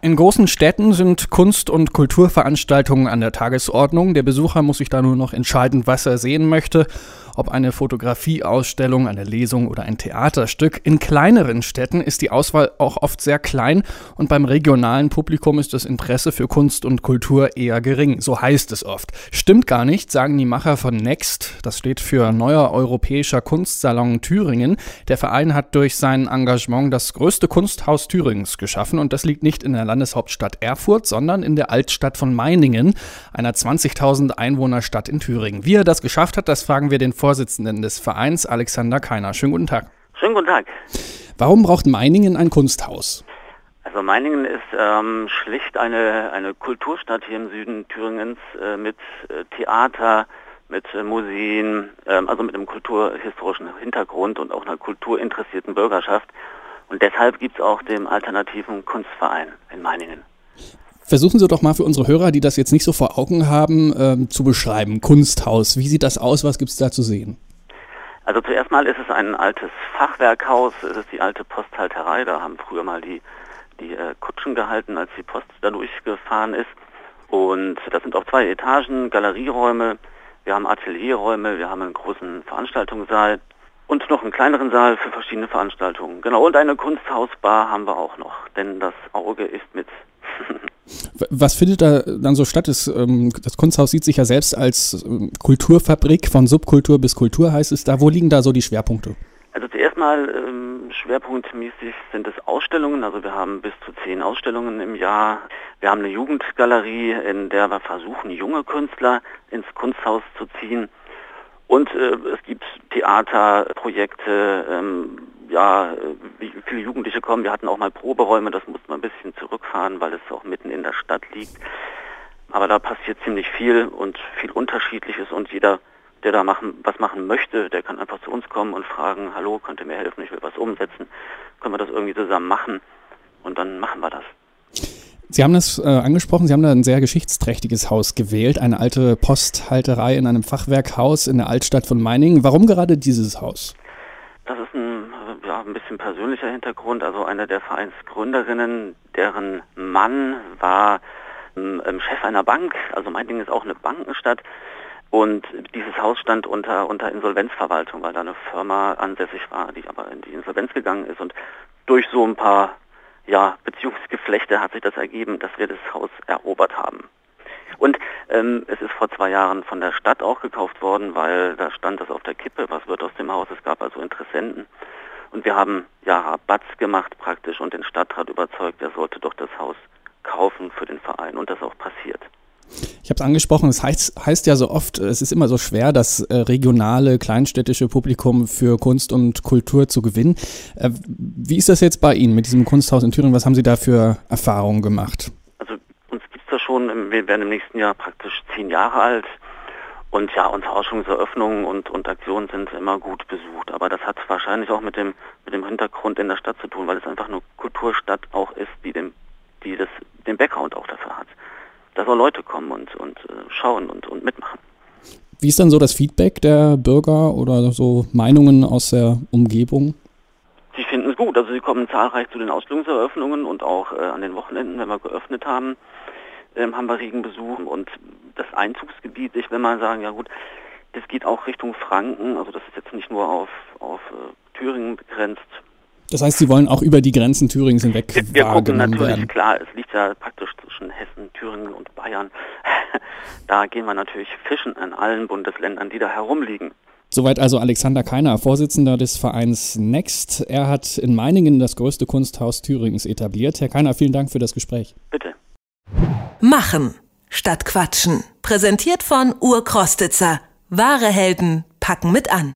In großen Städten sind Kunst- und Kulturveranstaltungen an der Tagesordnung. Der Besucher muss sich da nur noch entscheiden, was er sehen möchte ob eine Fotografieausstellung, eine Lesung oder ein Theaterstück. In kleineren Städten ist die Auswahl auch oft sehr klein und beim regionalen Publikum ist das Interesse für Kunst und Kultur eher gering. So heißt es oft. Stimmt gar nicht, sagen die Macher von Next. Das steht für Neuer Europäischer Kunstsalon Thüringen. Der Verein hat durch sein Engagement das größte Kunsthaus Thüringens geschaffen und das liegt nicht in der Landeshauptstadt Erfurt, sondern in der Altstadt von Meiningen, einer 20.000 Einwohnerstadt in Thüringen. Wie er das geschafft hat, das fragen wir den Vor Vorsitzenden des Vereins, Alexander Keiner. Schönen guten Tag. Schönen guten Tag. Warum braucht Meiningen ein Kunsthaus? Also Meiningen ist ähm, schlicht eine, eine Kulturstadt hier im Süden Thüringens äh, mit äh, Theater, mit äh, Museen, ähm, also mit einem kulturhistorischen Hintergrund und auch einer kulturinteressierten Bürgerschaft. Und deshalb gibt es auch den alternativen Kunstverein in Meiningen. Versuchen Sie doch mal für unsere Hörer, die das jetzt nicht so vor Augen haben, ähm, zu beschreiben. Kunsthaus, wie sieht das aus? Was gibt es da zu sehen? Also zuerst mal ist es ein altes Fachwerkhaus. Es ist die alte Posthalterei. Da haben früher mal die, die äh, Kutschen gehalten, als die Post da durchgefahren ist. Und das sind auch zwei Etagen, Galerieräume. Wir haben Atelierräume, wir haben einen großen Veranstaltungssaal und noch einen kleineren Saal für verschiedene Veranstaltungen. Genau, und eine Kunsthausbar haben wir auch noch, denn das Auge ist mit was findet da dann so statt? Das, ähm, das Kunsthaus sieht sich ja selbst als ähm, Kulturfabrik von Subkultur bis Kultur, heißt es da. Wo liegen da so die Schwerpunkte? Also zuerst mal ähm, schwerpunktmäßig sind es Ausstellungen. Also wir haben bis zu zehn Ausstellungen im Jahr. Wir haben eine Jugendgalerie, in der wir versuchen, junge Künstler ins Kunsthaus zu ziehen. Und äh, es gibt Theaterprojekte, ähm, ja, wie viele Jugendliche kommen. Wir hatten auch mal Proberäume, das musste man ein bisschen zurückfahren, weil es auch mitten in der Stadt liegt. Aber da passiert ziemlich viel und viel Unterschiedliches und jeder, der da machen, was machen möchte, der kann einfach zu uns kommen und fragen, hallo, könnt ihr mir helfen, ich will was umsetzen, können wir das irgendwie zusammen machen und dann machen wir das. Sie haben das äh, angesprochen, Sie haben da ein sehr geschichtsträchtiges Haus gewählt, eine alte Posthalterei in einem Fachwerkhaus in der Altstadt von Meiningen. Warum gerade dieses Haus? Das ist ein, ja, ein bisschen persönlicher Hintergrund. Also eine der Vereinsgründerinnen, deren Mann war ähm, Chef einer Bank. Also Meiningen ist auch eine Bankenstadt. Und dieses Haus stand unter, unter Insolvenzverwaltung, weil da eine Firma ansässig war, die aber in die Insolvenz gegangen ist. Und durch so ein paar ja, Beziehungsgeflechte hat sich das ergeben, dass wir das Haus erobert haben. Und ähm, es ist vor zwei Jahren von der Stadt auch gekauft worden, weil da stand das auf der Kippe, was wird aus dem Haus. Es gab also Interessenten. Und wir haben ja Rabatz gemacht praktisch und den Stadtrat überzeugt, er sollte doch das Haus kaufen für den Verein. Und das auch passiert. Ich habe es angesprochen, es heißt, heißt, ja so oft, es ist immer so schwer, das äh, regionale, kleinstädtische Publikum für Kunst und Kultur zu gewinnen. Äh, wie ist das jetzt bei Ihnen mit diesem Kunsthaus in Thüringen? Was haben Sie da für Erfahrungen gemacht? schon, wir werden im nächsten Jahr praktisch zehn Jahre alt. Und ja, unsere Ausstellungseröffnungen und, und Aktionen sind immer gut besucht. Aber das hat wahrscheinlich auch mit dem, mit dem Hintergrund in der Stadt zu tun, weil es einfach eine Kulturstadt auch ist, die, den, die das, den Background auch. Dass auch Leute kommen und, und äh, schauen und, und mitmachen. Wie ist dann so das Feedback der Bürger oder so Meinungen aus der Umgebung? Sie finden es gut. Also sie kommen zahlreich zu den Ausstellungseröffnungen und auch äh, an den Wochenenden, wenn wir geöffnet haben ähm, haben wir regen Besuch und das Einzugsgebiet, ich will mal sagen, ja gut, das geht auch Richtung Franken, also das ist jetzt nicht nur auf, auf äh, Thüringen begrenzt. Das heißt, Sie wollen auch über die Grenzen Thürings hinweg Wir, wir gucken natürlich, werden. klar, es liegt ja praktisch zwischen Hessen, Thüringen und Bayern. da gehen wir natürlich fischen in allen Bundesländern, die da herumliegen. Soweit also Alexander Keiner, Vorsitzender des Vereins Next. Er hat in Meiningen das größte Kunsthaus Thüringens etabliert. Herr Keiner, vielen Dank für das Gespräch. Bitte. Machen statt Quatschen. Präsentiert von Urkrostitzer. Wahre Helden packen mit an.